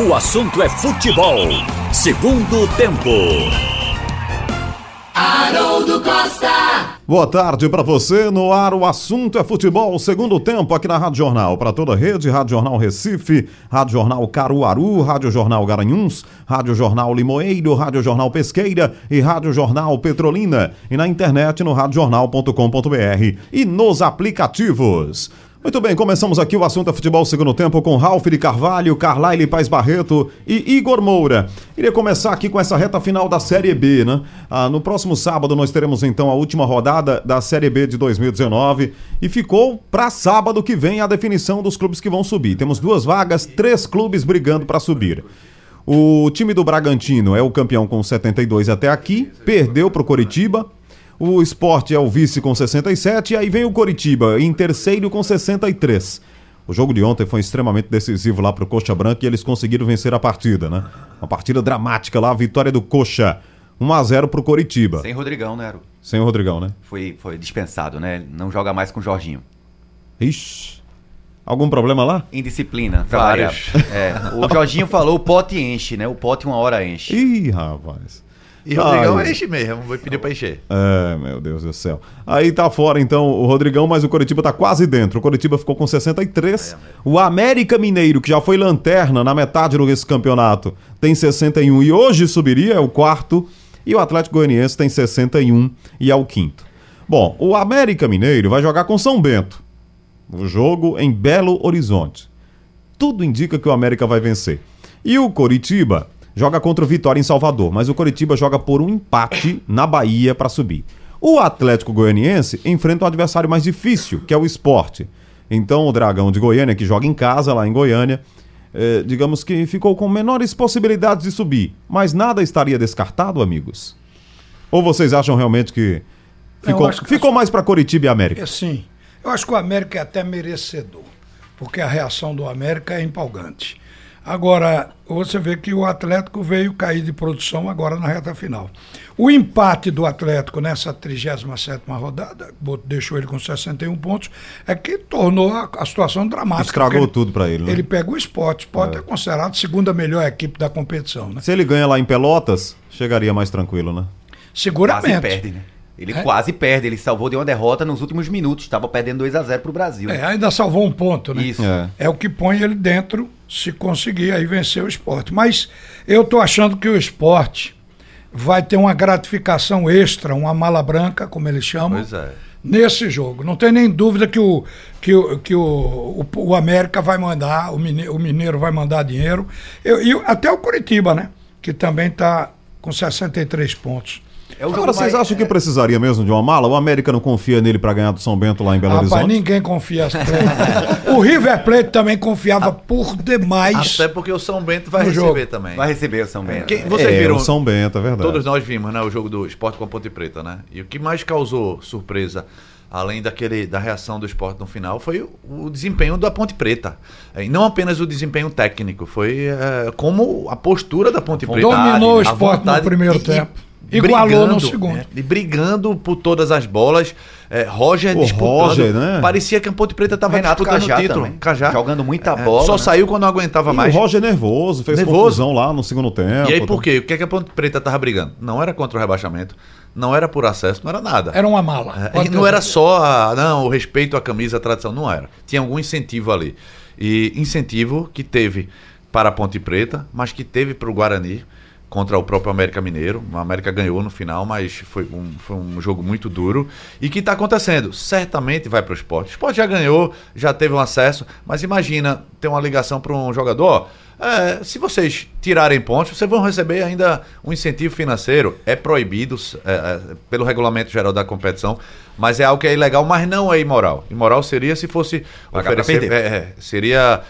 O assunto é futebol. Segundo tempo. Haroldo Costa. Boa tarde para você. No ar, o assunto é futebol. Segundo tempo aqui na Rádio Jornal. Para toda a rede, Rádio Jornal Recife, Rádio Jornal Caruaru, Rádio Jornal Garanhuns, Rádio Jornal Limoeiro, Rádio Jornal Pesqueira e Rádio Jornal Petrolina. E na internet no radiojornal.com.br e nos aplicativos. Muito bem, começamos aqui o assunto é futebol segundo tempo com Ralf de Carvalho, Carlaile Paz Barreto e Igor Moura. Iria começar aqui com essa reta final da Série B, né? Ah, no próximo sábado nós teremos então a última rodada da Série B de 2019 e ficou para sábado que vem a definição dos clubes que vão subir. Temos duas vagas, três clubes brigando para subir. O time do Bragantino é o campeão com 72 até aqui, perdeu para o Coritiba, o Sport é o vice com 67 e aí vem o Coritiba em terceiro com 63. O jogo de ontem foi extremamente decisivo lá pro Coxa Branca e eles conseguiram vencer a partida, né? Uma partida dramática lá, a vitória do Coxa. 1 a 0 pro Coritiba. Sem Rodrigão, né, Aro? Sem o Rodrigão, né? Foi, foi dispensado, né? Não joga mais com o Jorginho. Ixi. Algum problema lá? Indisciplina. Várias. É, o Jorginho falou o pote enche, né? O pote uma hora enche. Ih, rapaz. E Rodrigão Ai. enche mesmo, vou pedir pra encher. É, meu Deus do céu. Aí tá fora então o Rodrigão, mas o Coritiba tá quase dentro. O Coritiba ficou com 63. O América Mineiro, que já foi lanterna na metade desse campeonato, tem 61 e hoje subiria, é o quarto. E o Atlético Goianiense tem 61 e é o quinto. Bom, o América Mineiro vai jogar com São Bento. O jogo em Belo Horizonte. Tudo indica que o América vai vencer. E o Coritiba joga contra o Vitória em Salvador, mas o Coritiba joga por um empate na Bahia para subir. O Atlético Goianiense enfrenta um adversário mais difícil, que é o Esporte. Então o Dragão de Goiânia, que joga em casa lá em Goiânia, eh, digamos que ficou com menores possibilidades de subir. Mas nada estaria descartado, amigos? Ou vocês acham realmente que ficou, acho ficou mais para Coritiba e América? É sim. Eu acho que o América é até merecedor, porque a reação do América é empolgante. Agora, você vê que o Atlético veio cair de produção agora na reta final. O empate do Atlético nessa 37ª rodada, deixou ele com 61 pontos, é que tornou a, a situação dramática. Estragou porque tudo para ele, né? Ele pega o esporte. O esporte é. considerado a segunda melhor equipe da competição, né? Se ele ganha lá em Pelotas, chegaria mais tranquilo, né? Seguramente. Quase perde, né? Ele É? quase perde. Ele salvou de uma derrota nos últimos minutos. Estava perdendo 2 a 0 pro Brasil. É, ainda salvou um ponto, né? Isso. É. É o que põe ele dentro, se conseguir aí vencer o esporte. Mas eu tô achando que o esporte vai ter uma gratificação extra, uma mala branca, como eles chamam, é. nesse jogo. Não tem nem dúvida que o, que o, que o, o, o América vai mandar, o Mineiro, o Mineiro vai mandar dinheiro. Eu- E até o Curitiba, né? Que também está com 63 pontos. É o Agora, vocês mais- acham que precisaria mesmo de uma mala? O América não confia nele para ganhar do São Bento lá em Belo Rapaz, Horizonte? ninguém confia. o River Plate também confiava por demais. Até porque o São Bento vai No receber jogo. também. Vai receber o São Bento. Quem- vocês é, viram? o São Bento, é verdade. Todos nós vimos, né, o jogo do esporte com a Ponte Preta, né? E o que mais causou surpresa, além daquele da reação do esporte no final, foi o, o desempenho da Ponte Preta. É, E não apenas o desempenho técnico, foi é, como a postura da Ponte Preta. Dominou o esporte no vontade primeiro e- e tempo. Igualou no brigando, segundo. é, e brigando por todas as bolas. É, Roger O disputando. Roger, né? Parecia que a Ponte Preta estava disputando Cajá o título. também. Cajá. Jogando muita É, bola, Só né? saiu quando não aguentava E mais. o Roger nervoso, fez Nervoso. confusão lá no segundo tempo. E aí por quê? O que, é que a Ponte Preta tava brigando? Não era contra o rebaixamento, não era por acesso, não era nada. Era uma mala. É, e não era só a, não, o respeito à camisa, a tradição, não era. Tinha algum incentivo ali. E incentivo que teve para a Ponte Preta, mas que teve para o Guarani contra o próprio América Mineiro. O América ganhou no final, mas foi um, foi um jogo muito duro. E que está acontecendo? Certamente vai para o esporte. O esporte já ganhou, já teve um acesso, mas imagina ter uma ligação para um jogador. é, se vocês tirarem pontos, vocês vão receber ainda um incentivo financeiro. É proibido é, é, pelo regulamento geral da competição, mas é algo que é ilegal, mas não é imoral. Imoral seria se fosse Pagar pra oferecer. perder. é, é, seria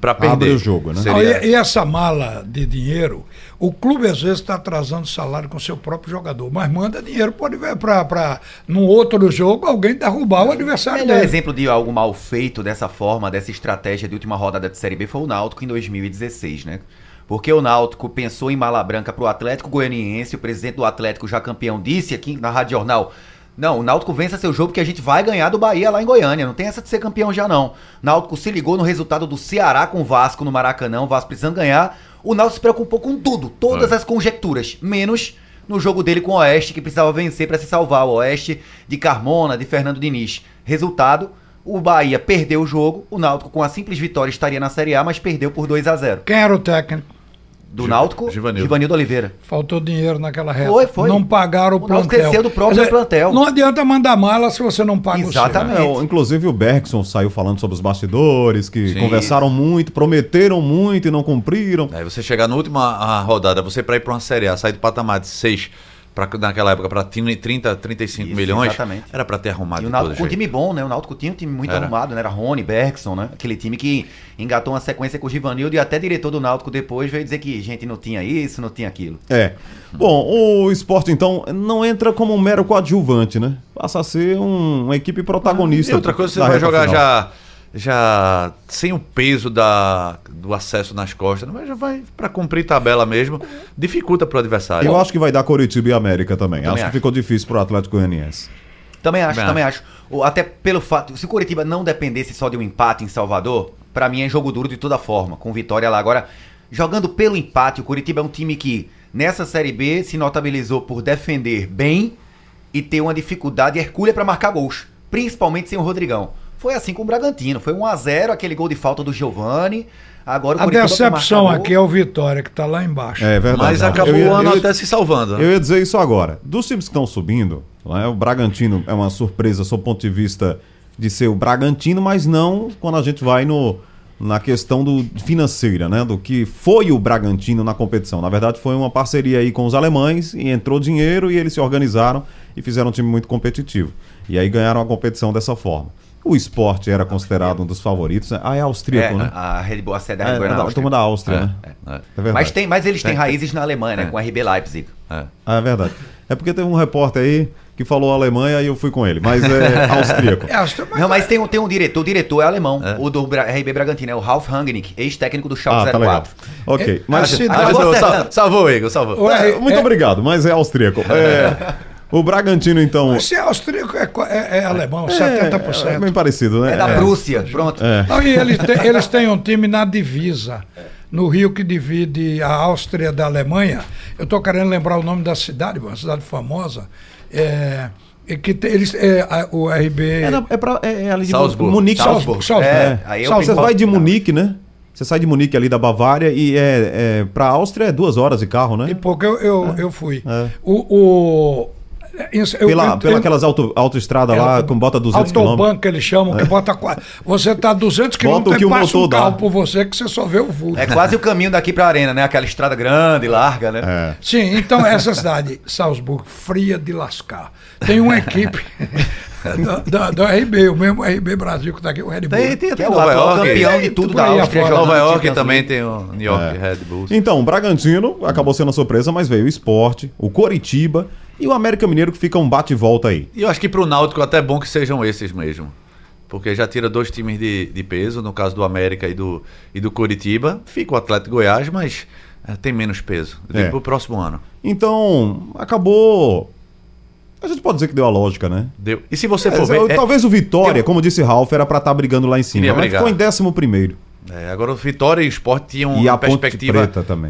para perder. Abre o jogo, né? Não, Seria- e, e essa mala de dinheiro, o clube às vezes está atrasando salário com seu próprio jogador, mas manda dinheiro para num outro jogo alguém derrubar o adversário melhor dele. exemplo de algo mal feito dessa forma, dessa estratégia de última rodada de Série B foi o Náutico em 2016, né? Porque o Náutico pensou em mala branca pro Atlético Goianiense, o presidente do Atlético, já campeão, disse aqui na Rádio Jornal, Não, o Náutico vença seu jogo porque a gente vai ganhar do Bahia lá em Goiânia. Não tem essa de ser campeão já, não. Náutico se ligou no resultado do Ceará com o Vasco no Maracanã, o Vasco precisando ganhar. O Náutico se preocupou com tudo, todas Foi. as conjecturas, menos no jogo dele com o Oeste, que precisava vencer para se salvar. O Oeste de Carmona, de Fernando Diniz. Resultado, o Bahia perdeu o jogo, o Náutico com a simples vitória estaria na Série A, mas perdeu por 2 a 0 Quem era o técnico? Do Gi- Náutico, Givanildo. Givanildo Oliveira. Faltou dinheiro naquela reta. Foi, foi. Não pagaram o, O plantel. esqueceu do próprio plantel. Não adianta mandar mala se você não paga Exatamente. o seu. É, inclusive o Bergson saiu falando sobre os bastidores, que Sim. conversaram muito, prometeram muito e não cumpriram. Aí você chegar na última rodada, você para ir para uma Série A, sair do patamar de 6 pra, naquela época para 30, 35 Isso, milhões, exatamente. era para ter arrumado E o Náutico com um time bom, né? O Náutico tinha um time muito Era. arrumado, né? Era Rony, Bergson, né? Aquele time que engatou uma sequência com o Givanildo e até diretor do Náutico depois veio dizer que gente não tinha isso, não tinha aquilo. É. Bom, o esporte, então, não entra como um mero coadjuvante, né? Passa a ser um- uma equipe protagonista. E outra coisa, você vai jogar final. já, já sem o peso da, do acesso nas costas, mas já vai para cumprir tabela mesmo, dificulta pro adversário. Eu acho que vai dar Coritiba e América também. também acho que acho. ficou difícil pro Atlético Goianiense. Também acho, Também também acho. O- Até pelo fato, se o Curitiba não dependesse só de um empate em Salvador, pra mim é jogo duro de toda forma, com vitória lá. Agora, jogando pelo empate, o Curitiba é um time que nessa Série B se notabilizou por defender bem e ter uma dificuldade hercúlea pra marcar gols, principalmente sem o Rodrigão. Foi assim com o Bragantino, foi 1 a 0 aquele gol de falta do Giovani. Agora o A Curitiba decepção marcar gol- aqui é o Vitória, que está lá embaixo. É verdade. Mas acabou ia- o ano ia- até se salvando. né? Eu ia dizer isso agora. Dos times que estão subindo, né, o Bragantino é uma surpresa sob o ponto de vista de ser o Bragantino, mas não quando a gente vai no, na questão do financeira, né? Do que foi o Bragantino na competição. Na verdade, foi uma parceria aí com os alemães e entrou dinheiro e eles se organizaram e fizeram um time muito competitivo. E aí ganharam a competição dessa forma. O esporte era considerado um dos favoritos. né? Ah, é austríaco, É, né? a Red Bull, a sede da É, Red Bull é da, Áustria. da Áustria, né? É. É verdade. Mas, tem, mas eles têm Tem. raízes na Alemanha, né? É. Com a RB Leipzig. É. Ah, é verdade. É porque teve um repórter aí que falou Alemanha e eu fui com ele, mas é austríaco. É, acho que- Não, mas tem um, tem um diretor, o diretor é alemão, É. o do RB Bragantino, é o Ralf Rangnick, ex-técnico do Ah, Schalke tá legal. 04. Ok, É, mas... a cidade- Mas, Agora ô, você- sal- salvou, Igor, salvou. É, muito é- obrigado, mas é austríaco. É, o Bragantino, então... Se é austríaco, é, é- é alemão, É, 70%. é bem parecido, né? É da Prússia, pronto. É. Não, e eles, têm- eles têm um time na divisa, no rio que divide a Áustria da Alemanha. Eu estou querendo lembrar o nome da cidade, uma cidade famosa. É, e que tem- eles, é, a- o RB. É, na- é, pra, é, é ali de Salzburgo. Munique. Salzburgo. Salzburgo. Salzburgo. É, aí eu Salzburgo. Você vai de Não. Munique, né? Você sai de Munique ali da Bavária e é, é pra Áustria é duas horas de carro, né? E porque eu, eu, eu fui. É. O, o, isso- eu- Pela, eu- pela eu- aquelas auto, autoestrada lá, É, com bota 200 Autoban km. que eles chamam, que bota qua- Você tá 200 Bota o km que e passa motor um carro dá. por você que você só vê o vulto. É quase o caminho daqui pra arena, né? Aquela estrada grande, larga, né? É. Sim, então essa cidade, Salzburgo, fria de lascar. Tem uma equipe da, da, da RB, o mesmo RB Brasil que está aqui, o Red Bull. Tem, tem, é o Nova York. campeão de tudo da Áustria. jogando Nova York também League. tem o New York É. Red Bulls. Então, o Bragantino acabou sendo a surpresa, mas veio o Esporte, o Coritiba e o América Mineiro que fica um bate e volta aí. E eu acho que pro Náutico até é bom que sejam esses mesmo. Porque já tira dois times de, de peso, no caso do América e do, e do Curitiba. Fica o Atlético Goiás, mas é, tem menos peso. Eu digo É. pro próximo ano. Então, acabou. A gente pode dizer que deu a lógica, né? Deu. E se você É, for ver. é- talvez o Vitória, um- como disse Ralf, era pra estar brigando lá em cima. Mas ficou em décimo primeiro. É, agora o Vitória e o Sport tinham E a uma perspectiva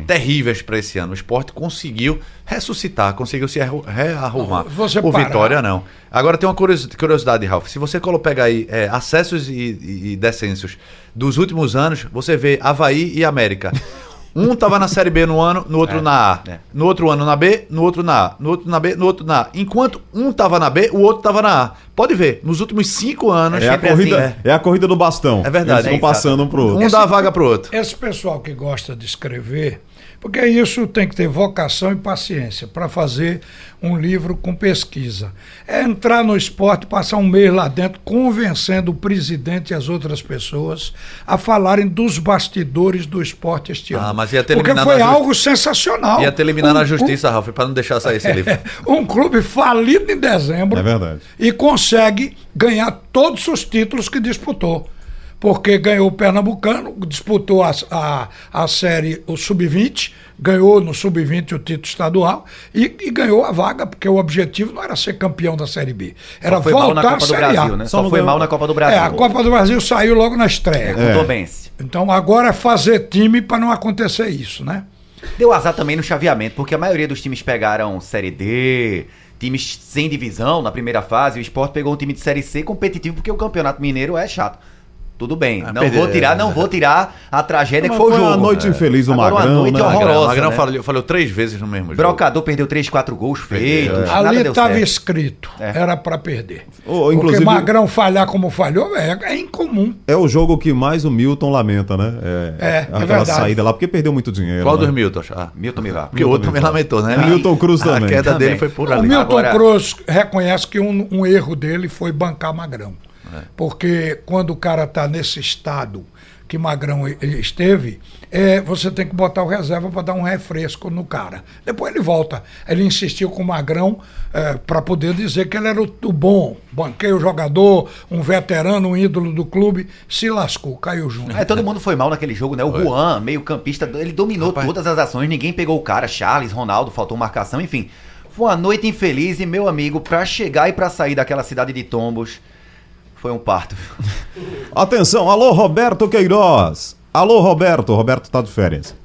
terríveis para esse ano. O Sport conseguiu ressuscitar, conseguiu se arru- rearrumar. Você o parar. Vitória não. Agora tem uma curios- curiosidade, Ralf. Se você colo- pegar aí é, acessos e, e, e descensos dos últimos anos, você vê Havaí e América. Um tava na Série B no ano, no outro É, na A. é. No outro ano na B, no outro na A. No outro na B, no outro na A. Enquanto um tava na B, o outro tava na A. Pode ver, nos últimos cinco anos. É a, sempre corrida, assim, é a corrida do bastão. É verdade. Eles vão É, passando um pro outro. Um dá a vaga pro outro. Esse pessoal que gosta de escrever, porque isso tem que ter vocação e paciência para fazer um livro com pesquisa. É entrar no esporte, passar um mês lá dentro, convencendo o presidente e as outras pessoas a falarem dos bastidores do esporte este Ah, ano. mas ia ter porque eliminado foi na justi- algo sensacional. Ia ter eliminado Um- na justiça, Ralf, para não deixar sair esse livro. um, um clube falido em dezembro É verdade. e consegue ganhar todos os títulos que disputou. Porque ganhou o Pernambucano, disputou a, a, a série, o Sub-20, ganhou no Sub-20 o título estadual e, e ganhou a vaga, porque o objetivo não era ser campeão da Série B, era Só foi mal na voltar Copa do Brasil, A. né? Só Só foi ganhou- mal na Copa do Brasil. É, a Copa do Brasil saiu logo na estreia. O Tombense. Então agora é fazer time para não acontecer isso, né? Deu azar também no chaveamento, porque a maioria dos times pegaram Série D, times sem divisão na primeira fase. O Sport pegou um time de Série C competitivo, porque o Campeonato Mineiro é chato. Tudo bem, Ah, não perder, vou tirar, não vou tirar a tragédia Mas que foi o foi jogo. a noite infeliz do Agora, uma Magrão, noite né? horrorosa, Magrão, Magrão né? falhou, falhou três vezes no mesmo jogo. Brocador perdeu 3, 4 gols feitos. é. Ali estava escrito, É. era para perder. Ô, Porque Magrão falhar como falhou é, é incomum. É o jogo que mais o Milton lamenta, né? É, É, é aquela verdade. saída lá, porque perdeu muito dinheiro. Qual né? dos Milton? Ah, Milton Milá. porque o outro também lamentou, né? Milton Cruz A também. queda Também. dele foi por O ali. Milton Agora- Cruz reconhece que um, um erro dele foi bancar Magrão. Porque quando o cara está nesse estado que Magrão esteve, é, você tem que botar o reserva para dar um refresco no cara. Depois ele volta. Ele insistiu com o Magrão para poder dizer que ele era o, o bom. Banquei o jogador, um veterano, um ídolo do clube, se lascou, caiu junto. É, todo mundo foi mal naquele jogo, né? O Juan, meio campista, ele dominou Rapaz. todas as ações, ninguém pegou o cara, Charles, Ronaldo, faltou marcação, enfim. Foi uma noite infeliz e, meu amigo, pra chegar e pra sair daquela cidade de Tombos, foi um parto. Atenção, alô Roberto Queiroz. Alô Roberto, Roberto tá de férias.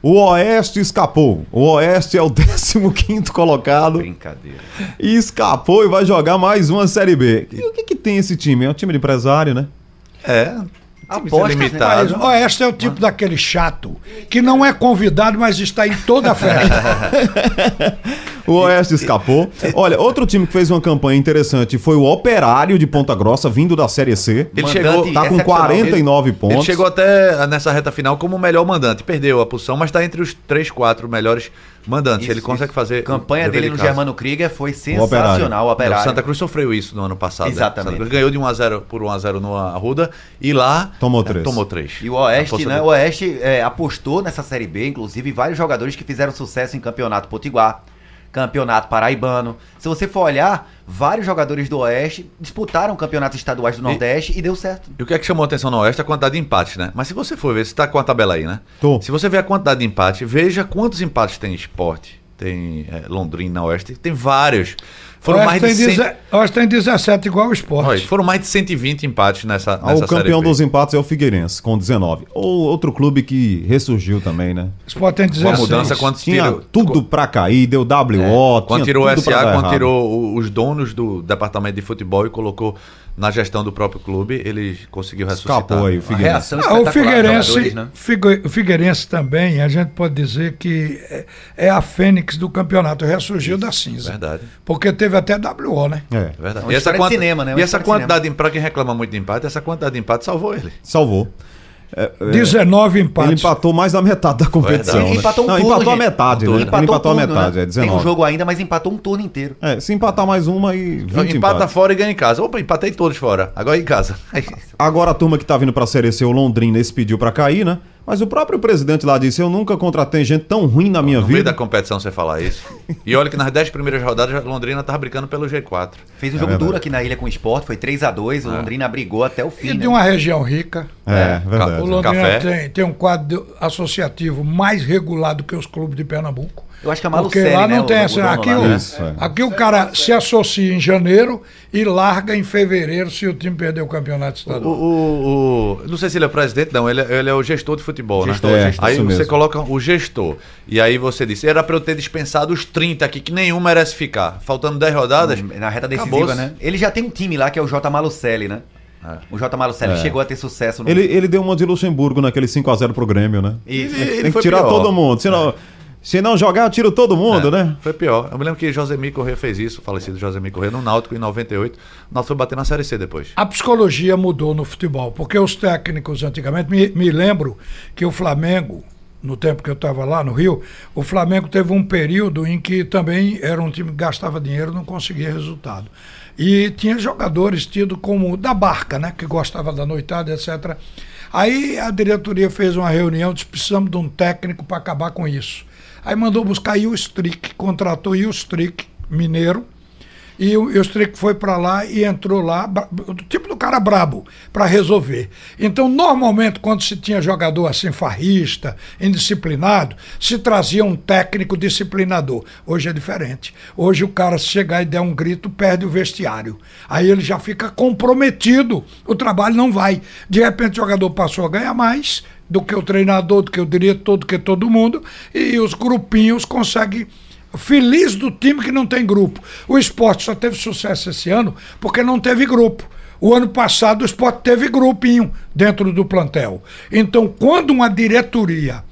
O Oeste escapou. O Oeste é o 15 colocado Brincadeira. e escapou e vai jogar mais uma Série B. E o que que tem esse time? É um time de empresário, né? É. Apostas, Mas, limitado. ó, este é o tipo daquele chato que não é convidado, mas está em toda a festa. O Oeste escapou. Olha, outro time que fez uma campanha interessante foi o Operário de Ponta Grossa, vindo da Série C. Ele Mandante chegou, Tá com excepcional. 49 pontos. ele chegou até nessa reta final como o melhor mandante. Perdeu a posição, mas está entre os 3, 4 melhores mandantes. Isso, ele consegue isso. fazer. A campanha o dele de no. Germano Krieger foi Operário. sensacional, o É, Operário. o Santa Cruz sofreu isso no ano passado. né? Exatamente. Santa Cruz ganhou de 1 a 0 por 1 a 0 no Arruda e lá Tomou é, três. Tomou três. E o Oeste, né? O Oeste é, apostou nessa Série B, inclusive vários jogadores que fizeram sucesso em Campeonato Potiguar, Campeonato Paraibano. Se você for olhar, vários jogadores do Oeste disputaram campeonatos estaduais do Nordeste e, deu certo. E o que é que chamou a atenção no Oeste? A quantidade de empates, né? Mas se você for ver, você tá com a tabela aí, né? Tô. Se você ver a quantidade de empates, veja quantos empates tem esporte. Tem é, Londrina, Oeste, tem vários. Foram mais de tem, 100... deze- Oeste tem 17 igual o esporte. Olha, foram mais de 120 empates nessa, nessa o campeão Série B. dos empates é o Figueirense, com 19. Ou outro clube que ressurgiu também, né? O esporte tem Uma 16. mudança quando Tinha tirou, tudo pra cair, deu WO, É. Quando tinha tirou o SA, dar quando errado. tirou o- os donos do departamento de futebol e colocou na gestão do próprio clube, ele conseguiu ressuscitar. Escapou aí o Figueirense. Ah, o Figueirense, né? Figueirense também, a gente pode dizer que é, é a fênix do campeonato, ressurgiu da cinza. Verdade. Porque teve até WO, né? É, É verdade. Uma história de cinema, né? Uma E essa quantidade, de para quem reclama muito de empate, essa quantidade de empate salvou ele. salvou. É, é, 19 ele empates. empatou mais da metade da competição. Verdade. né? Empatou um Não, turno, empatou a gente. metade, Um né? turno. Ele empatou a um turno, metade, né? é 19. Tem um jogo ainda, mas empatou um turno inteiro. É, se empatar mais uma e 20 Empata empates. fora e ganha em casa. Opa, empatei todos fora. Agora em casa. Agora a turma que tá vindo pra Série C, o Londrina, esse pediu pra cair, né? Mas o próprio presidente lá disse, eu nunca contratei gente tão ruim na minha No meio vida. da competição você falar isso. E olha que nas 10 primeiras rodadas, Londrina tava brincando pelo G4. Fez um É jogo verdade. duro aqui na ilha com o Sport, foi 3 a 2 o Londrina brigou até o fim. E né? de uma região rica. É, verdade. O Londrina Café. tem, tem um quadro associativo mais regulado que os clubes de Pernambuco. Eu acho que é a Porque Malucelli, lá né, não o- tem o essa. dono Aqui, lá, o, né? Isso, é. aqui o cara se associa em janeiro e larga em fevereiro se o time perder o campeonato O, estadual. o, o- não sei se ele é o presidente, não. Ele, é- ele é o gestor de futebol, Gestor, né? gestor. Aí você mesmo. coloca o gestor. E aí você disse, era pra eu ter dispensado os 30 aqui, que nenhum merece ficar. Faltando 10 rodadas. Na reta decisiva, né? Ele já tem um time lá que é o J. Malucelli, né? O J. Malucelli É. chegou a ter sucesso no. Ele, ele deu uma de Luxemburgo naquele 5x0 pro Grêmio, né? Isso. Ele- Tem que tirar pior. todo mundo. Se não, se não jogar, eu tiro todo mundo, É, né? Foi pior. Eu me lembro que Josemir Corrêa fez isso, o falecido Josemir Corrêa, no Náutico em 98. O Náutico foi bater na Série C depois. A psicologia mudou no futebol, porque os técnicos antigamente, me, me lembro que o Flamengo, no tempo que eu estava lá no Rio, o Flamengo teve um período em que também era um time que gastava dinheiro não conseguia resultado. E tinha jogadores tidos como da barca, né? Que gostava da noitada, etc. Aí a diretoria fez uma reunião, disse, precisamos de um técnico para acabar com isso. Aí mandou buscar o Strick, contratou o Strick, mineiro, E o, e Strick foi para lá e entrou lá, tipo do cara brabo, para resolver. Então, normalmente, quando se tinha jogador assim, farrista, indisciplinado, se trazia um técnico disciplinador. Hoje é diferente. Hoje o cara, se chegar e der um grito, perde o vestiário. Aí ele já fica comprometido, o trabalho não vai. De repente, o jogador passou a ganhar mais do que o treinador, do que o diretor, do que todo mundo, e os grupinhos conseguem feliz do time que não tem grupo. O esporte só teve sucesso esse ano porque não teve grupo. O ano passado o esporte teve grupinho dentro do plantel. Então, quando uma diretoria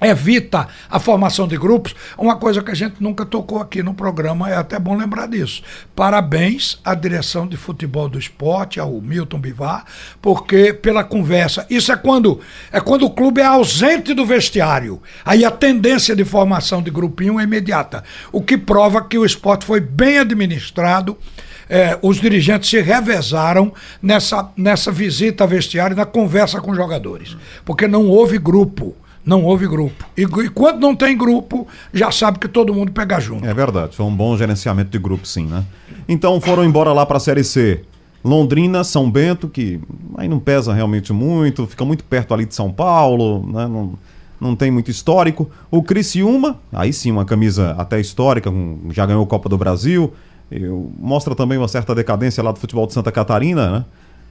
evita a formação de grupos, uma coisa que a gente nunca tocou aqui no programa, é até bom lembrar disso. Parabéns à direção de futebol do esporte, ao Milton Bivar, porque pela conversa, isso é quando é quando o clube é ausente do vestiário. Aí a tendência de formação de grupinho é imediata, o que prova que o esporte foi bem administrado. É, os dirigentes se revezaram nessa, nessa visita a vestiário, na conversa com os jogadores, porque não houve grupo. Não houve grupo. E, e quando não tem grupo, já sabe que todo mundo pega junto. É verdade, foi um bom gerenciamento de grupo, sim, né? Então foram embora lá para a Série C. Londrina, São Bento, que aí não pesa realmente muito, fica muito perto ali de São Paulo, né? Não, não tem muito histórico. O Criciúma, aí sim, uma camisa até histórica, com- já ganhou a Copa do Brasil. Eu- mostra também uma certa decadência lá do futebol de Santa Catarina, né?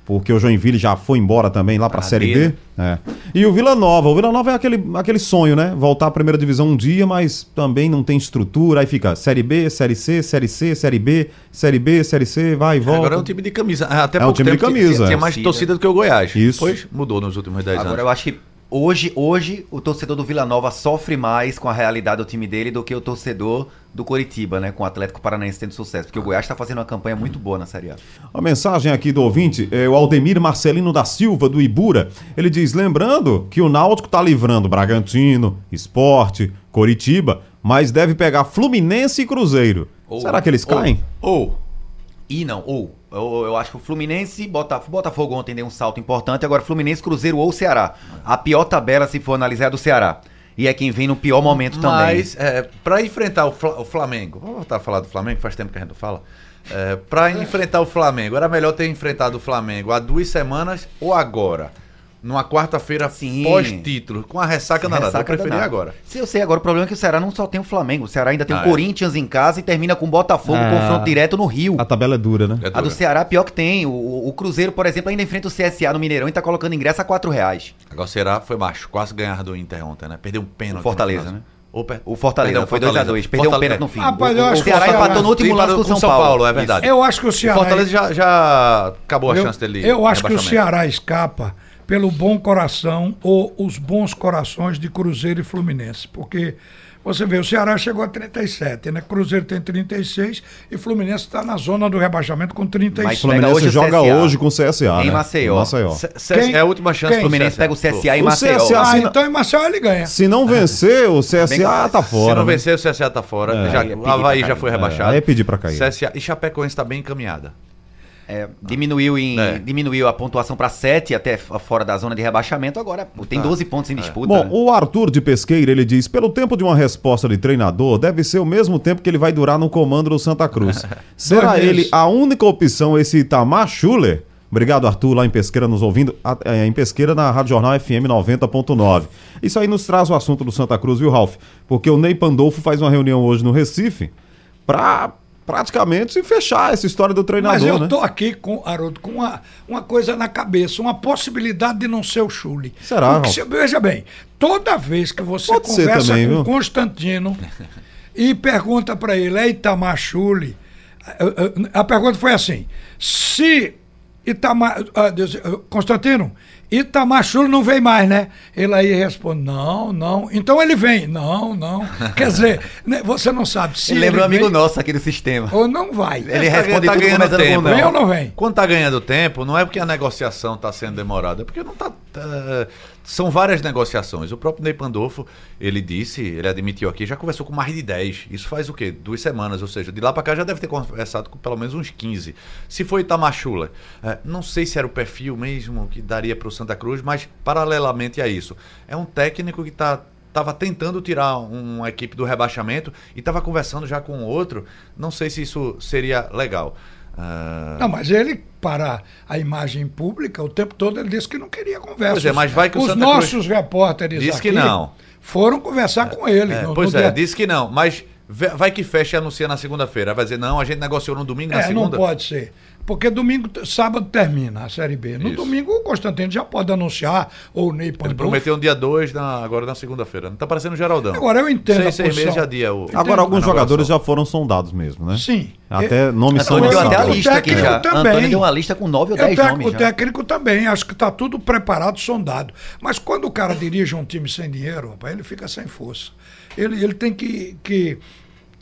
Porque o Joinville já foi embora também lá para a Série B. É. E o Vila Nova. O Vila Nova é aquele, aquele sonho, né? Voltar à primeira divisão um dia, mas também não tem estrutura. Aí fica Série B, Série C, Série C, Série B, Série B, Série C, vai e volta. Agora é um time de camisa. Até É um time de camisa, Tinha, tinha mais torcida do que o Goiás. Isso. Depois mudou nos últimos 10 Agora anos. eu acho que hoje, hoje o torcedor do Vila Nova sofre mais com a realidade do time dele do que o torcedor do Coritiba, né? Com o Atlético Paranaense tendo sucesso. Porque o Goiás está fazendo uma campanha muito boa na Série A. A mensagem aqui do ouvinte é o Aldemir Marcelino da Silva, do Ibura. Ele diz: lembrando que o Náutico tá livrando Bragantino, Esporte, Coritiba, mas deve pegar Fluminense e Cruzeiro. Ou- Será que eles ou- caem? Ou, E não, ou. Eu, eu acho que o Fluminense, Botafogo, Botafogo ontem deu um salto importante, agora Fluminense, Cruzeiro ou Ceará. A pior tabela, se for analisar, é do Ceará. E é quem vem no pior momento também. mas é, para enfrentar o, Fla- o Flamengo, vamos voltar a falar do Flamengo, faz tempo que a gente não fala. É, para enfrentar o Flamengo, era melhor ter enfrentado o Flamengo há duas semanas ou agora? Numa quarta-feira Sim. pós-título, com a ressaca. Eu Ressaca preferi danada. agora. Se eu sei agora, o problema é que o Ceará não só tem o Flamengo. O Ceará ainda tem Ah, o é. Corinthians em casa e termina com o Botafogo, Ah. confronto direto no Rio. A tabela é dura, né? É A do dura. Ceará, pior que tem. O, o Cruzeiro, por exemplo, ainda enfrenta o CSA no Mineirão e tá colocando ingresso a 4 reais. Agora o Ceará foi baixo, quase ganhar do Inter ontem, né? Perdeu um pênalti. O Fortaleza, né? O Fortaleza Perdão, foi Fortaleza. 2x2. Perdeu um Fortaleza- pênalti no fim. Rapaz, o, eu o o Ceará- empatou no último lance com o São, Paulo. é verdade. Eu acho que o O Ceará. Fortaleza já, já acabou a eu, chance dele. eu acho que o. Ceará escapa pelo bom coração ou os bons corações de Cruzeiro e Fluminense. Porque você vê, o Ceará chegou a 37, né? Cruzeiro tem 36 e Fluminense está na zona do rebaixamento com 36. Mas O Fluminense hoje joga CSA. hoje com o CSA. Em né? Maceió. Em Maceió. C- C- Quem? É a última chance Quem? Fluminense pega o CSA em Maceió. CSA Ah, se então em Maceió ele ganha. Se não vencer, o CSA tá Se fora. não né? vencer, o CSA tá fora. É. Já, é Havaí já foi É, rebaixado. aí é pedir pra cair. CSA, e Chapecoense está bem encaminhada. É, diminuiu, em, É. diminuiu a pontuação para 7 até fora da zona de rebaixamento. Agora tem 12 pontos em disputa. Bom, né? o Arthur de Pesqueira, ele diz, pelo tempo de uma resposta de treinador, deve ser o mesmo tempo que ele vai durar no comando do Santa Cruz. Será ele a única opção, esse Itamar Schuller? Obrigado, Arthur, lá em Pesqueira nos ouvindo. É, em Pesqueira, na Rádio Jornal FM 90.9. Isso aí nos traz o assunto do Santa Cruz, viu, Ralf? Porque o Ney Pandolfo faz uma reunião hoje no Recife pra praticamente fechar essa história do treinador, Mas eu né? tô aqui, com, Haroldo, com uma, uma coisa na cabeça, uma possibilidade de não ser o Chuli. Será, Porque, se- Veja bem, toda vez que você Pode conversa também, com viu? Constantino e pergunta para ele, é Itamar Chuli, a pergunta foi assim, se Itamar, ah, Deus, Constantino, Itamar Chuli não vem mais, né? Ele aí responde, não, não. Então ele vem, não, não. Quer dizer, né, você não sabe se Ele lembra um amigo vem nosso aqui do sistema. ou não vai. Ele Tá responde tá tudo ganhando tempo. não. Vem ou não vem? Quando tá ganhando tempo, não é porque a negociação está sendo demorada, é porque não tá. Tá- são várias negociações. O próprio Ney Pandolfo, ele disse, ele admitiu aqui, já conversou com mais de 10. Isso faz o quê? Duas semanas, ou seja, de lá para cá já deve ter conversado com pelo menos uns 15. Se foi Itamachula, é, não sei se era o perfil mesmo que daria para o Santa Cruz, mas paralelamente a isso, é um técnico que está estava tentando tirar um, uma equipe do rebaixamento e estava conversando já com outro. Não sei se isso seria legal. Ah, Não, mas ele, para a imagem pública, o tempo todo ele disse que não queria conversa. Pois é, mas vai que o Os Santa Cruz nossos repórteres diz que não. foram conversar com ele. é, no- pois no é, dia- disse que não, mas vai que fecha e anuncia na segunda-feira. Vai dizer, não, a gente negociou no domingo, na É, não segunda. pode ser. Porque domingo, sábado termina a Série B. No Isso. domingo o Constantino já pode anunciar, ou o Ney Ele Pandolfo. prometeu no dia 2, na, agora na segunda-feira. Não tá parecendo o Geraldão. Agora eu entendo Seis, a seis meses já dia. O... Agora, alguns jogadores já foram sondados mesmo, né? Sim. Até nomes são Antônio deu até a lista aqui técnico já. também. Antônio deu uma lista com 9 ou É, o 10 tec- nomes o já. técnico também, acho que está tudo preparado, sondado. Mas quando o cara dirige um time sem dinheiro, rapaz, ele fica sem força. Ele, ele tem que, que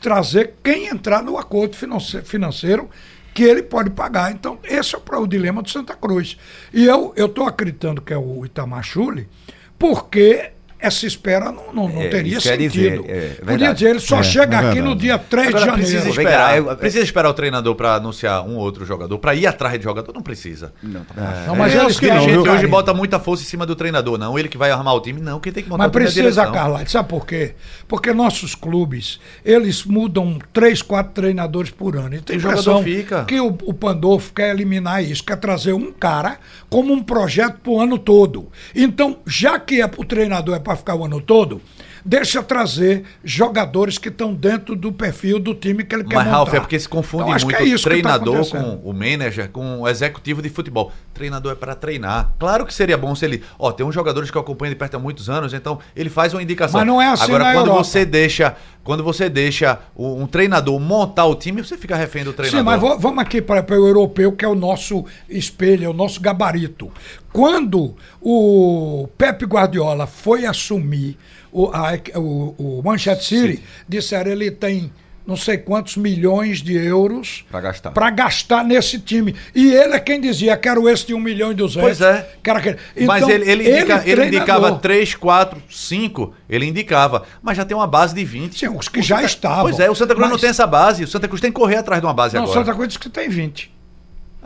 trazer quem entrar no acordo finance- financeiro que ele pode pagar. Então, esse é o, dilema do Santa Cruz. E eu estou acreditando que é o Itamar Chuli, porque essa espera não, não, não É, teria quer dizer, sentido. é Podia dizer, ele só É, chega é aqui no dia 3 Agora de precisa janeiro. Vem esperar, precisa esperar o treinador para anunciar um outro jogador, para ir atrás de jogador? Não precisa. Não, tá Não, mas é, que a gente hoje carinho. bota muita força em cima do treinador, não. Ele que vai armar o time, não. Quem tem que montar Mas o time é a precisa. Carla, sabe por quê? Porque nossos clubes, eles mudam três, quatro treinadores por ano. E tem O jogador fica. que o, o Pandolfo quer eliminar isso, quer trazer um cara como um projeto pro ano todo. Então, já que é, o treinador é para ficar o ano todo, deixa trazer jogadores que estão dentro do perfil do time que ele quer Mas, montar. Ralf, é porque se confunde Então, que muito é que tá treinador acontecendo. com o manager, com o executivo de futebol. Treinador é para treinar. Claro que seria bom se ele. Ó, tem uns jogadores que eu acompanho de perto há muitos anos, então ele faz uma indicação. Mas não é assim Agora, quando Europa. você deixa. Quando você deixa o- um treinador montar o time, você fica refém do treinador. Sim, mas vamos aqui para o europeu, que é o nosso espelho, é o nosso gabarito. Quando o Pepe Guardiola foi assumir o, a- o, o Manchester City, disseram ele tem não sei quantos milhões de euros Pra gastar. pra gastar nesse time. E ele é quem dizia, quero esse de um milhão e duzentos. Pois é. Quero aquele. mas Então, ele, ele, indica- ele treinador, indicava 3, 4, 5, ele indicava. Mas já tem uma base de 20. Sim, os que O já Santa- estavam. Pois é, o Santa Cruz não Mas- tem essa base. O Santa Cruz tem que correr atrás de uma base Não, agora. Santa Cruz diz que tem 20.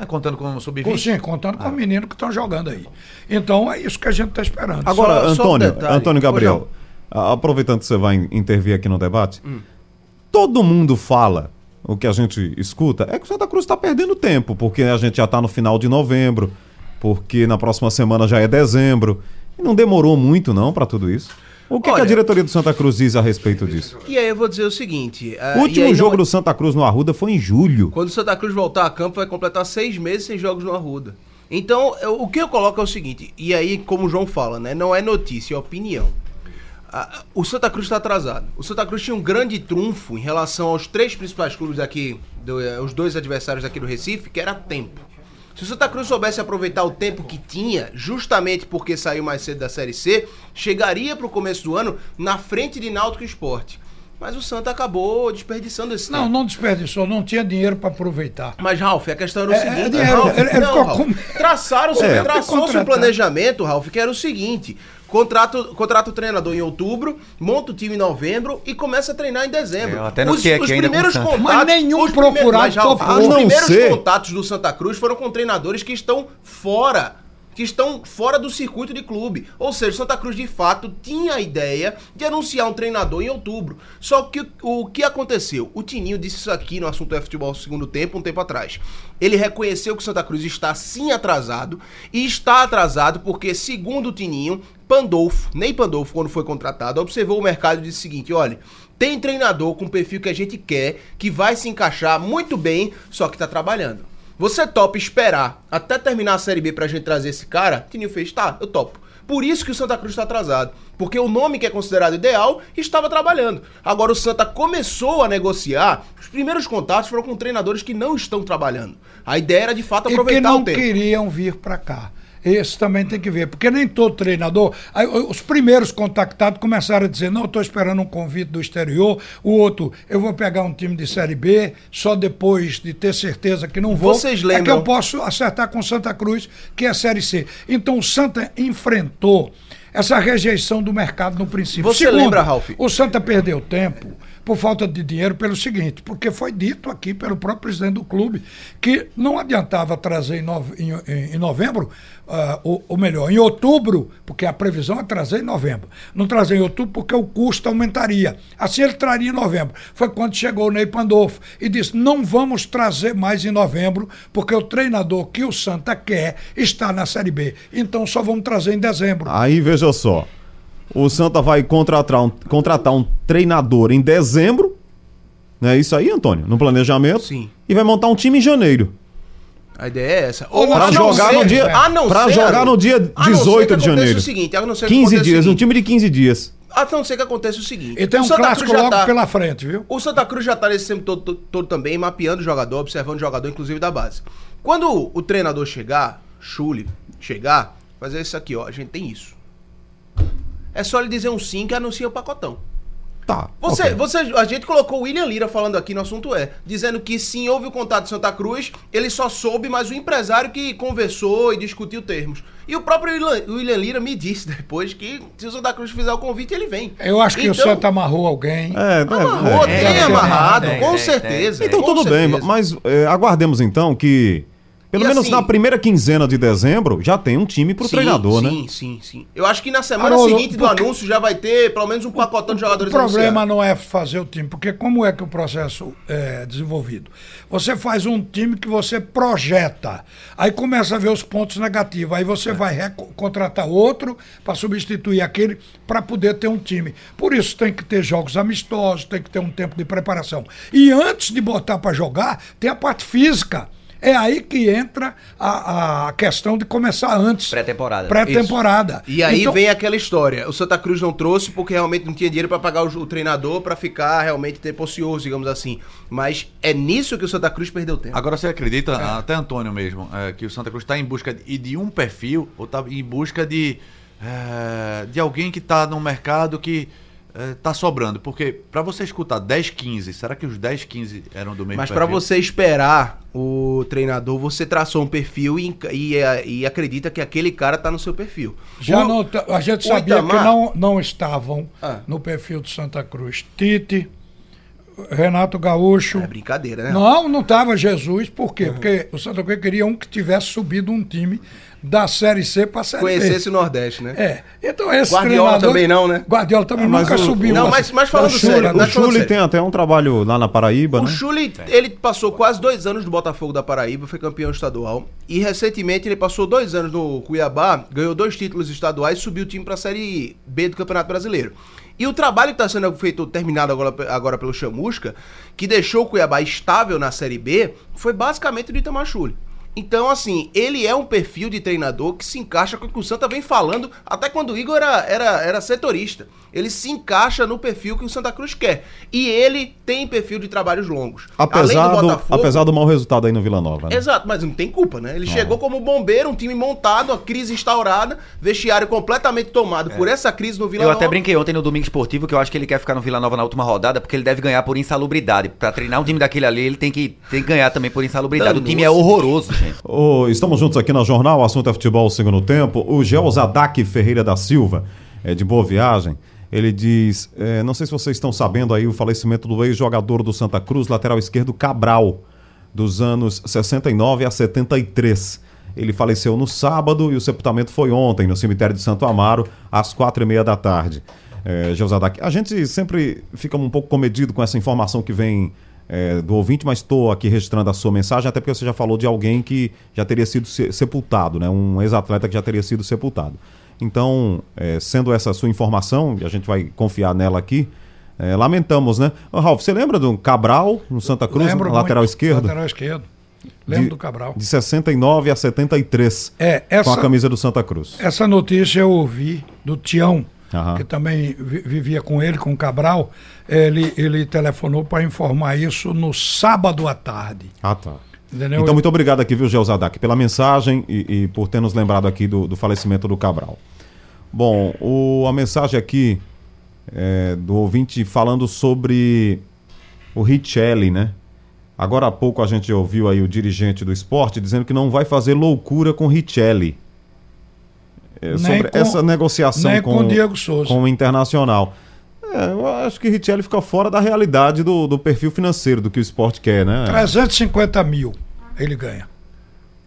É, contando com o Com- sub-20. Sim, contando com os meninos que estão jogando aí. Então é isso que a gente está esperando. Agora, Só- só um Antônio. Antônio Gabriel, aproveitando que você vai in- intervir aqui no debate, todo mundo fala, o que a gente escuta, é que o Santa Cruz está perdendo tempo, porque a gente já está no final de novembro, porque na próxima semana já é dezembro. E não demorou muito, não, para tudo isso? O que, que a Olha- diretoria do Santa Cruz diz a respeito disso? E aí eu vou dizer o seguinte. ah, O último jogo não- do Santa Cruz no Arruda foi em julho. Quando o Santa Cruz voltar a campo, vai completar seis meses sem jogos no Arruda. Então, eu- o que eu coloco é o seguinte, e aí, como o João fala, né? Não é notícia, é opinião. O Santa Cruz está atrasado. O Santa Cruz tinha um grande trunfo em relação aos três principais clubes daqui, do- eh, os dois adversários aqui do Recife, que era tempo. Se o Santa Cruz soubesse aproveitar o tempo que tinha, justamente porque saiu mais cedo da Série C, chegaria para o começo do ano na frente de Náutico Esporte. Mas o Santa acabou desperdiçando esse Não, tempo. não desperdiçou, não tinha dinheiro para aproveitar. Mas, Ralf, a questão era o É, seguinte. é dinheiro, Ralf, ele- ele não, ficou Ralf, com- Traçaram, É. traçou-se um planejamento, Ralf, que era o seguinte: contrato, contrata o treinador em outubro, monta o time em novembro e começa a treinar em dezembro. É, eu até notei aqui ainda com o Santa. Mas nenhum os primeiros- procurado mas, Ralf. Os não primeiros ser- contatos do Santa Cruz foram com treinadores que estão fora. Que estão fora do circuito de clube. Ou seja, Santa Cruz de fato tinha a ideia de anunciar um treinador em outubro. Só que o, que aconteceu? O Tininho disse isso aqui no assunto é futebol segundo tempo, um tempo atrás. Ele reconheceu que Santa Cruz está sim atrasado e está atrasado porque, segundo o Tininho, Pandolfo, nem Pandolfo, quando foi contratado, observou o mercado e disse o seguinte: olha, tem treinador com o perfil que a gente quer, que vai se encaixar muito bem, só que tá trabalhando. Você topa esperar até terminar a Série B pra gente trazer esse cara? Tininho fez, tá, eu topo. Por isso que o Santa Cruz está atrasado. Porque o nome que é considerado ideal estava trabalhando. Agora o Santa começou a negociar. Os primeiros contatos foram com treinadores que não estão trabalhando. A ideia era de fato E que aproveitar não o tempo. queriam vir para cá. Esse também tem que ver, porque nem todo treinador. aí, os primeiros contactados começaram a dizer: não, estou esperando um convite do exterior. O outro, eu vou pegar um time de Série B, só depois de ter certeza que não vou. Vocês É que lembram- eu posso acertar com Santa Cruz, que é Série C. Então o Santa enfrentou essa rejeição do mercado no princípio. Você lembra, Ralf? O Santa perdeu tempo por falta de dinheiro pelo seguinte, porque foi dito aqui pelo próprio presidente do clube que não adiantava trazer em, nove, em, em, em novembro, uh, ou, ou, melhor, em outubro, porque a previsão é trazer em novembro. Não trazer em outubro porque o custo aumentaria. Assim ele traria em novembro. Foi quando chegou o Ney Pandolfo e disse: não vamos trazer mais em novembro, porque o treinador que o Santa quer está na Série B. Então só vamos trazer em dezembro. Aí veja só. O Santa vai contratar um, contratar um treinador em dezembro. Não é isso aí, Antônio? No planejamento. Sim. E vai montar um time em janeiro. A ideia é essa. Ou pra jogar ser, no dia, a não pra ser, jogar no dia 18 de janeiro. O seguinte, a não ser 15 dias, um time de 15 dias. A não ser que aconteça o seguinte. E tem um clássico logo tá, pela frente, viu? O Santa Cruz já tá nesse tempo todo, todo, todo, também mapeando o jogador, observando o jogador, inclusive da base. Quando o, o treinador chegar, Chule, chegar, fazer isso aqui, ó, a gente tem isso. É só ele dizer um sim que anuncia o pacotão. Tá. Você, okay. você, a gente colocou o William Lira falando aqui no assunto é, dizendo que sim, houve o contato de Santa Cruz, ele só soube, mas o empresário que conversou e discutiu termos. E o próprio William Lira me disse depois que se o Santa Cruz fizer o convite, ele vem. Eu acho que então, o Santa amarrou alguém. É, amarrou, é, tem é, amarrado, é, com certeza. Então com tudo certeza. bem, mas é, aguardemos então que pelo e menos assim, na primeira quinzena de dezembro já tem um time pro sim, treinador, sim, né? Sim, sim, sim. Eu acho que na semana seguinte do anúncio já vai ter pelo menos um pacotão de jogadores O problema anunciados. não é fazer o time, porque como é que o processo é desenvolvido? Você faz um time que você projeta, aí começa a ver os pontos negativos, aí você é. vai contratar outro para substituir aquele para poder ter um time. Por isso tem que ter jogos amistosos, tem que ter um tempo de preparação. E antes de botar para jogar, tem a parte física. É aí que entra a, a questão de começar antes. Pré-temporada. Pré-temporada. E aí então, vem aquela história. O Santa Cruz não trouxe porque realmente não tinha dinheiro para pagar o, o treinador para ficar realmente tempo ocioso, digamos assim. Mas é nisso que o Santa Cruz perdeu tempo. Agora você acredita, é. até Antônio mesmo, é, que o Santa Cruz está em busca de, de, um perfil ou está em busca de, é, de alguém que está no mercado que tá sobrando. Porque para você escutar 10, 15, será que os 10, 15 eram do mesmo Mas para você esperar o treinador, você traçou um perfil e, e, e, acredita que aquele cara tá no seu perfil. Já o, não, a gente sabia Itamar... que não, não estavam ah. no perfil do Santa Cruz. Tite, Renato Gaúcho. É brincadeira, né? Não, não tava Jesus, por quê? Uhum. Porque o Santa Cruz queria um que tivesse subido um time da Série C para a Série Conhecesse B. Conhecesse o Nordeste, né? É. Então esse Guardiola também não, né? Guardiola também ah, nunca o, subiu. Não, mas, mas falando o sério. O Chuli tem até um trabalho lá na Paraíba, o né? O Chuli, ele passou quase dois anos no Botafogo da Paraíba, foi campeão estadual. E recentemente ele passou dois anos no Cuiabá, ganhou dois títulos estaduais e subiu o time para a Série B do Campeonato Brasileiro. E o trabalho que está sendo feito, terminado agora, agora pelo Chamusca, que deixou o Cuiabá estável na Série B, foi basicamente do Itamar Chuli. Então, assim, ele é um perfil de treinador que se encaixa com o que o Santa vem falando, até quando o Igor era, era, era setorista. Ele se encaixa no perfil que o Santa Cruz quer. E ele tem perfil de trabalhos longos. Apesar, do, Botafogo, apesar do mau resultado aí no Vila Nova. Né? Exato, mas não tem culpa, né? Ele não. chegou como bombeiro, um time montado, a crise instaurada, vestiário completamente tomado é. por essa crise no Vila eu Nova. Eu até brinquei ontem no Domingo Esportivo que eu acho que ele quer ficar no Vila Nova na última rodada porque ele deve ganhar por insalubridade. Para treinar um time daquele ali, ele tem que, tem que ganhar também por insalubridade. o time é horroroso, gente. Oh, estamos juntos aqui na Jornal, o assunto é futebol segundo tempo. O Geozadak Ferreira da Silva, é de Boa Viagem. Ele diz: é, não sei se vocês estão sabendo aí o falecimento do ex-jogador do Santa Cruz, lateral esquerdo Cabral, dos anos 69 a 73. Ele faleceu no sábado e o sepultamento foi ontem, no cemitério de Santo Amaro, às quatro e meia da tarde. É, a gente sempre fica um pouco comedido com essa informação que vem é, do ouvinte, mas estou aqui registrando a sua mensagem, até porque você já falou de alguém que já teria sido sepultado, né? um ex-atleta que já teria sido sepultado. Então, é, sendo essa sua informação, e a gente vai confiar nela aqui, é, lamentamos, né? Ô, Ralf, você lembra do Cabral no Santa Cruz, Lembro lateral muito, esquerdo? Lateral esquerdo. Lembro de, do Cabral. De 69 a 73. É, essa, com a camisa do Santa Cruz. Essa notícia eu ouvi do Tião, Aham. que também vivia com ele, com o Cabral. Ele, ele telefonou para informar isso no sábado à tarde. Ah, tá. Entendeu? Então, muito obrigado aqui, viu, Gelzadak, pela mensagem e, e, por ter nos lembrado aqui do, do falecimento do Cabral. Bom, o, a mensagem aqui é, do ouvinte falando sobre o Richelli, né? Agora há pouco a gente ouviu aí o dirigente do esporte dizendo que não vai fazer loucura com Richelli. É, sobre com, essa negociação com, com, Diego Souza. com o Internacional. É, eu acho que Richelli fica fora da realidade do, do perfil financeiro do que o esporte quer, né? 350 mil ele ganha.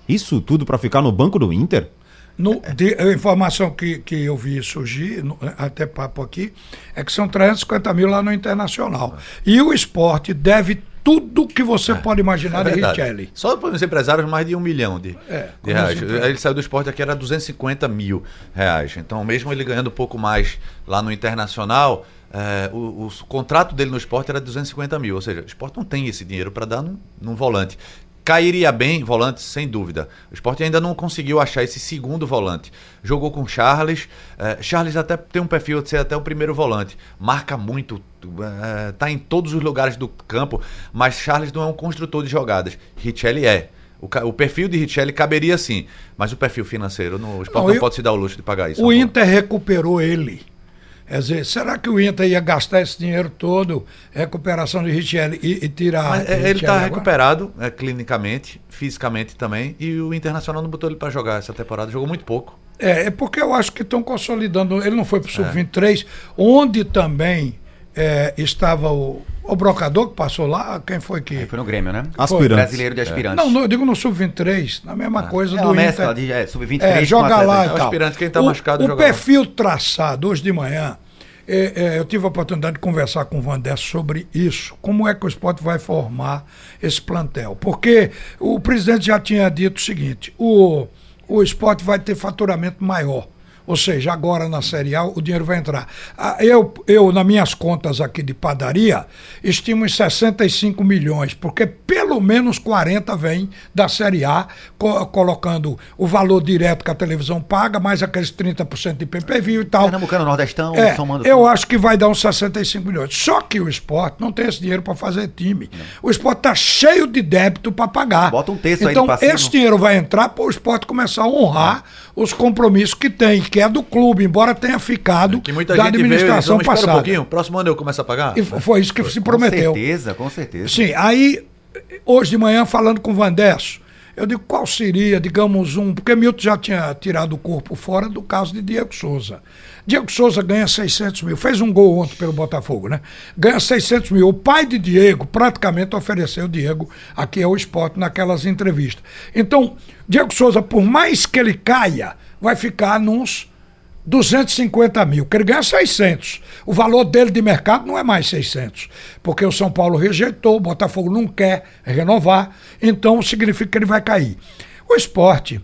Isso tudo pra ficar no banco do Inter? No, de- a informação que, que eu vi surgir, no- até papo aqui, é que são 350 mil lá no Internacional. E o esporte deve tudo que você pode imaginar de Richelli. Só para os empresários, mais de um milhão de, É, de reais. empresários. Ele saiu do esporte aqui, era 250 mil reais. Então, mesmo ele ganhando um pouco mais lá no Internacional, eh, o, o contrato dele no esporte era 250 mil. Ou seja, o esporte não tem esse dinheiro para dar num, num volante. Cairia bem volante, sem dúvida. O esporte ainda não conseguiu achar esse segundo volante. Jogou com Charles. eh, Charles até tem um perfil de ser até o primeiro volante. Marca muito, eh, tá em todos os lugares do campo, mas Charles não é um construtor de jogadas. Richelli é. O, o perfil de Richelli caberia sim, mas o perfil financeiro, no, o esporte Não, não, eu- pode se dar o luxo de pagar isso. O agora. Inter recuperou ele. Quer dizer, será que o Inter ia gastar esse dinheiro todo, recuperação de Richelli, e, e tirar. Mas, é, ele está recuperado é, clinicamente, fisicamente também, e o Internacional não botou ele para jogar essa temporada, jogou muito pouco. É, é porque eu acho que estão consolidando. Ele não foi para É. o Sub-23, onde também é, estava o, o brocador que passou lá. Quem foi que. Aí foi no Grêmio, né? Aspirantes. Brasileiro de aspirantes. Não, não, eu digo no Sub-23, na mesma coisa é do uma Inter. mescla de é, sub-23 É, com joga lá É e o tal. aspirante, quem tá o, machucado o joga lá. perfil traçado hoje de manhã, é, é, eu tive a oportunidade de conversar com o Vandé sobre isso. Como é que o esporte vai formar esse plantel? Porque o presidente já tinha dito o seguinte: o, o esporte vai ter faturamento maior. Ou seja, agora na Série A o dinheiro vai entrar. Ah, Eu, eu, nas minhas contas aqui de padaria, estimo em 65 milhões, porque pelo menos 40 vem da Série A, co- colocando o valor direto que a televisão paga, mais aqueles 30% de PPV e tal. Pernambucano, Nordestão, É, somando eu tudo. acho que vai dar uns 65 milhões. Só que o esporte não tem esse dinheiro para fazer time. O esporte está cheio de débito para pagar. Bota um terço aí então, do passivo. esse dinheiro vai entrar para o esporte começar a honrar os compromissos que tem, que é do clube, embora tenha ficado Que muita da gente veio administração "Vamos, espera um passada. pouquinho, próximo ano eu começo a pagar. E foi isso que se Com prometeu. certeza, com certeza. Sim, aí, hoje de manhã, falando com o Vandesso, eu digo qual seria, digamos, um. Porque Milton já tinha tirado o corpo fora do caso de Diego Souza. Diego Souza ganha 600 mil, fez um gol ontem pelo Botafogo, né? Ganha 600 mil. O pai de Diego praticamente ofereceu o Diego aqui ao esporte naquelas entrevistas. Então, Diego Souza, por mais que ele caia, vai ficar nos 250 mil, que ele ganha 600. O valor dele de mercado não é mais 600, porque o São Paulo rejeitou, o Botafogo não quer renovar, então significa que ele vai cair. O esporte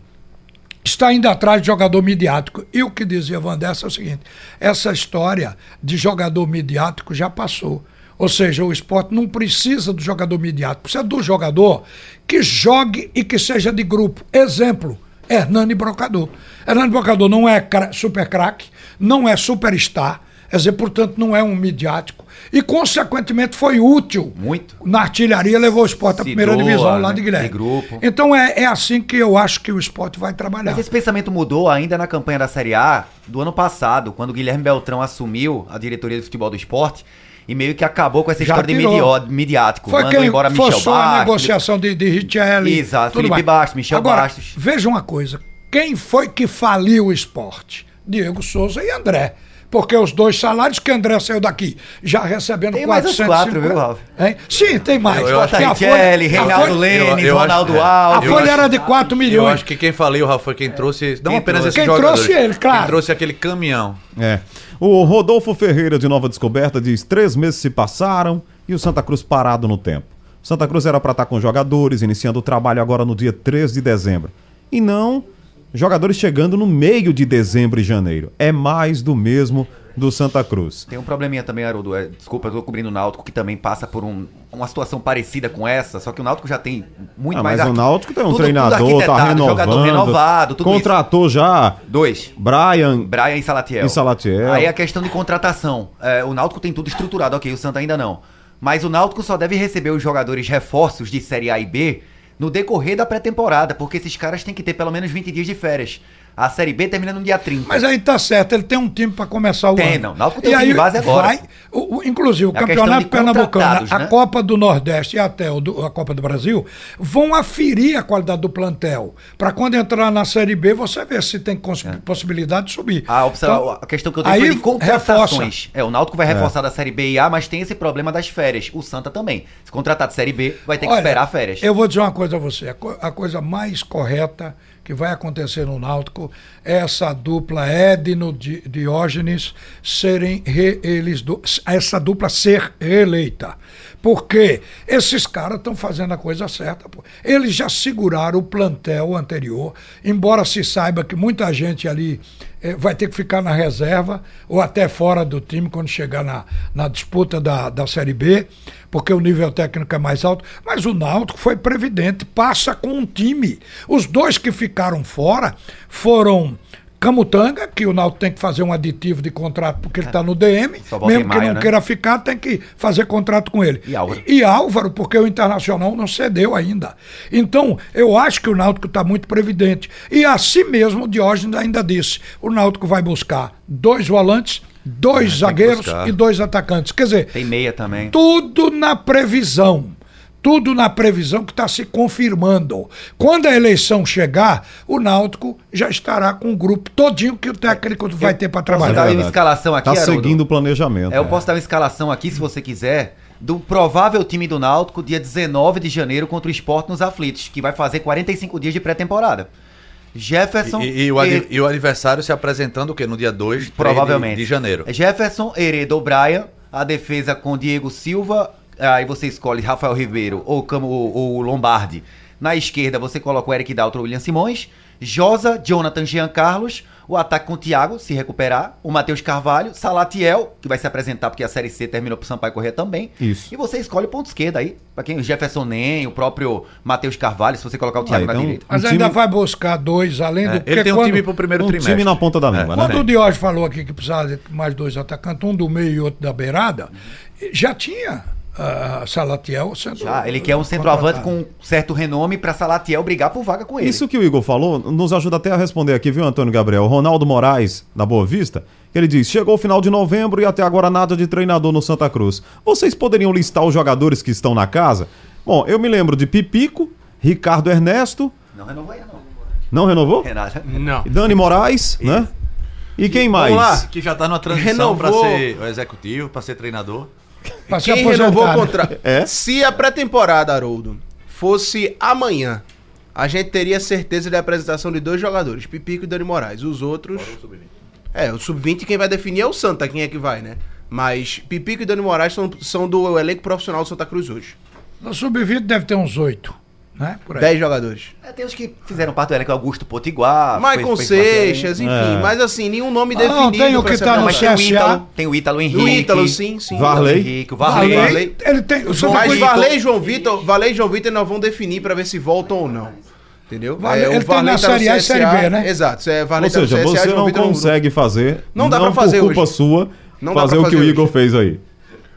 está indo atrás de jogador midiático. E o que dizia Van Dessa é o seguinte: essa história de jogador midiático já passou. Ou seja, o esporte não precisa do jogador midiático, precisa do jogador que jogue e que seja de grupo. Exemplo, Hernani Brocador. Hernani Brocador não é super craque, não é superstar, quer dizer, portanto, não é um midiático. E, consequentemente, foi útil. Muito. Na artilharia levou o esporte à primeira doa, divisão lá né, de Guilherme. de grupo. Então é, é assim que eu acho que o esporte vai trabalhar. Mas esse pensamento mudou ainda na campanha da Série A do ano passado, quando o Guilherme Beltrão assumiu a diretoria do futebol do esporte e meio que acabou com essa Já história de tirou. midió- midiático. Foi mandou quem embora Michel forçou a Bastos. negociação de, de Richelli. Exato, Felipe mais. Bastos, Michel Agora, Bastos. Veja uma coisa. Quem foi que faliu o esporte? Diego Souza e André. Porque os dois salários que André saiu daqui, já recebendo Tem mais uns 450. quatro, viu, Ralf? Hein? Sim, tem mais. Eu- eu acho Tem Bota a folha- a Reinaldo folha- Lênis, eu- eu acho- Ronaldo é. A Alves. folha era de 4 Eu milhões. acho que quem falei, o Rafa, foi quem trouxe. Não Quem apenas trouxe? esses Quem jogadores. trouxe ele, claro. Quem trouxe aquele caminhão. É. O Rodolfo Ferreira de Nova Descoberta diz: três meses se passaram e o Santa Cruz parado no tempo. Santa Cruz era para estar com jogadores, iniciando o trabalho agora no dia 3 de dezembro. E não jogadores chegando no meio de dezembro e janeiro. É mais do mesmo do Santa Cruz. Tem um probleminha também, Haroldo. É, desculpa, eu tô cobrindo o Náutico, que também passa por um- uma situação parecida com essa, só que o Náutico já tem muito Ah, mais... mas o Náutico tem um tudo- tudo treinador, tá arquitetado, renovando. Renovado, tudo isso. Contratou já Dois. Brian. Brian e Salatiel. E Salatiel. Aí a questão de contratação. É, o Náutico tem tudo estruturado, ok, o Santa ainda não. Mas o Náutico só deve receber os jogadores reforços de Série A e B no decorrer da pré-temporada, porque esses caras têm que ter pelo menos 20 dias de férias. A Série B termina no dia 30. Mas aí tá certo, ele tem um time para começar o Tem, ano. não. Náutico tem e um time aí base agora. Vai, o, o- inclusive, o É Campeonato de Pernambucano, contratados, a né? Copa do Nordeste e até o do- a Copa do Brasil vão aferir a qualidade do plantel. Para quando entrar na Série B, você ver se tem cons- possibilidade de subir. A, opção, Então, a questão que eu tenho aí foi de contratações. reforça. É, o Náutico vai reforçar da Série B e A, mas tem esse problema das férias. O Santa também. Se contratar de Série B, vai ter que Olha, esperar férias. Eu vou dizer uma coisa a você. A, co- a coisa mais correta que vai acontecer no Náutico essa dupla Edno Di- Diógenes serem re- eles essa dupla ser reeleita. Porque esses caras estão fazendo a coisa certa. pô. Eles já seguraram o plantel anterior, embora se saiba que muita gente ali eh, vai ter que ficar na reserva ou até fora do time quando chegar na, na disputa da, da Série B, porque o nível técnico é mais alto. Mas o Náutico foi previdente, passa com um time. Os dois que ficaram fora foram. Camutanga, que o Náutico tem que fazer um aditivo de contrato porque ele está no DM, mesmo que maio, não né? queira ficar, tem que fazer contrato com ele. E Álvaro? E Álvaro, porque o Internacional não cedeu ainda. Então, eu acho que o Náutico está muito previdente. E assim mesmo, o Diógenes ainda disse: o Náutico vai buscar dois volantes, dois zagueiros buscar. e dois atacantes. Quer dizer, Tem meia também. tudo na previsão. Tudo na previsão que está se confirmando. Quando a eleição chegar, o Náutico já estará com o grupo todinho que o técnico vai ter para Posso dar trabalhar. uma escalação aqui, Tá Haroldo? seguindo o planejamento. É, eu é. posso dar uma escalação aqui, se você quiser, do provável time do Náutico, dia 19 de janeiro, contra o Sport nos Aflitos, que vai fazer 45 dias de pré-temporada. Jefferson. E, e o, e- e o adversário se apresentando o quê? No dia 2 Provavelmente. de, de janeiro. Jefferson, Heredo Brian, a defesa com Diego Silva, aí você escolhe Rafael Ribeiro ou, Camo- ou Lombardi. Na esquerda você coloca o Eric Daltro ou William Simões, Josa, Jonathan Jean Carlos, o ataque com o Thiago, se recuperar, o Matheus Carvalho, Salatiel, que vai se apresentar porque a Série C terminou pro Sampaio Corrêa também. Isso. E você escolhe o ponto esquerda aí, pra quem? O Jefferson Nem, o próprio Matheus Carvalho, se você colocar o Thiago Ah, na então- direita. Mas Um ainda time- vai buscar dois, além do. É, porque ele tem um quando- time pro primeiro Um trimestre. time na ponta da língua, né? Quando o Diógenes falou aqui que precisava de mais dois atacantes, um do meio e outro da beirada, já tinha Salatiel sendo. Já, ele quer um centroavante contratado. com certo renome pra Salatiel brigar por vaga com ele. Isso que o Igor falou nos ajuda até a responder aqui, viu, Antônio Gabriel? Ronaldo Moraes, da Boa Vista, que ele diz: chegou o final de novembro e até agora nada de treinador no Santa Cruz. Vocês poderiam listar os jogadores que estão na casa? Bom, eu me lembro de Pipico, Ricardo Ernesto, Não renovou ainda não. não renovou? Renato. Não. Dani Moraes, né? E quem mais? Vamos lá. Que já tá numa transição Renovou- pra ser executivo, pra ser treinador. Pra se Quem renovou o né? contrato? É? Se a pré-temporada, Haroldo, fosse amanhã, a gente teria certeza da apresentação de dois jogadores, Pipico e Dani Moraes. Os outros. É, o sub-20 quem vai definir é o Santa, quem é que vai, né? Mas Pipico e Dani Moraes são, são do elenco profissional do Santa Cruz hoje. No sub-20 deve ter uns oito, né? Por aí. Dez jogadores. É, tem os que fizeram parte do elenco, Augusto Potiguar. Michael fez- fez parte do elenco. Seixas, enfim. É. Mas assim, nenhum nome Ah, definido. não, tem o que ser tá Não, no mas tem o CSA. Ítalo, tem o Ítalo Henrique. Sim, sim. Varley. Henrique, o Varley, Varley. Varley. ele tem. O Santa Mas Cruz- Varley e João Vitor, Varley e João Vitor nós vão definir pra ver se voltam ou não. Entendeu? Varley- É, o ele tem na tá Série A e Série B, né? Exato. É, Varley Ou tá seja, CSA, você não consegue fazer, Não dá pra fazer por culpa hoje. sua, Não dá fazer o que o Igor fez aí.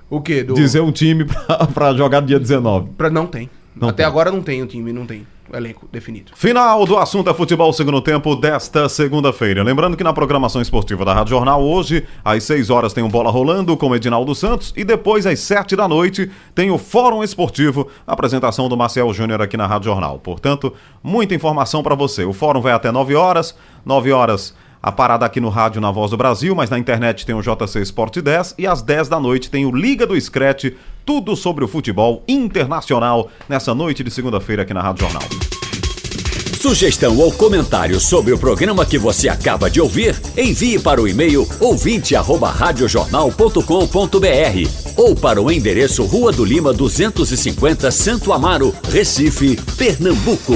O quê? Do... Dizer um time pra, pra jogar dia 19. Pra... Não tem. Não Até tem. agora não tem o time, não tem o elenco definido. Final do assunto é futebol segundo tempo desta segunda-feira. Lembrando que na programação esportiva da Rádio Jornal, hoje, às 6 horas, tem o Bola Rolando com o Edinaldo Santos e depois, às 7 da noite, tem o Fórum Esportivo, apresentação do Marcel Júnior aqui na Rádio Jornal. Portanto, muita informação para você. O Fórum vai até 9 horas, 9 horas. A parada aqui no rádio na Voz do Brasil, mas na internet tem o JC Sport 10 e às 10 da noite tem o Liga do Screte, tudo sobre o futebol internacional nessa noite de segunda-feira aqui na Rádio Jornal. Sugestão ou comentário sobre o programa que você acaba de ouvir, envie para o e-mail ouvinte@radiojornal.com.br ou para o endereço Rua do Lima 250, Santo Amaro, Recife, Pernambuco.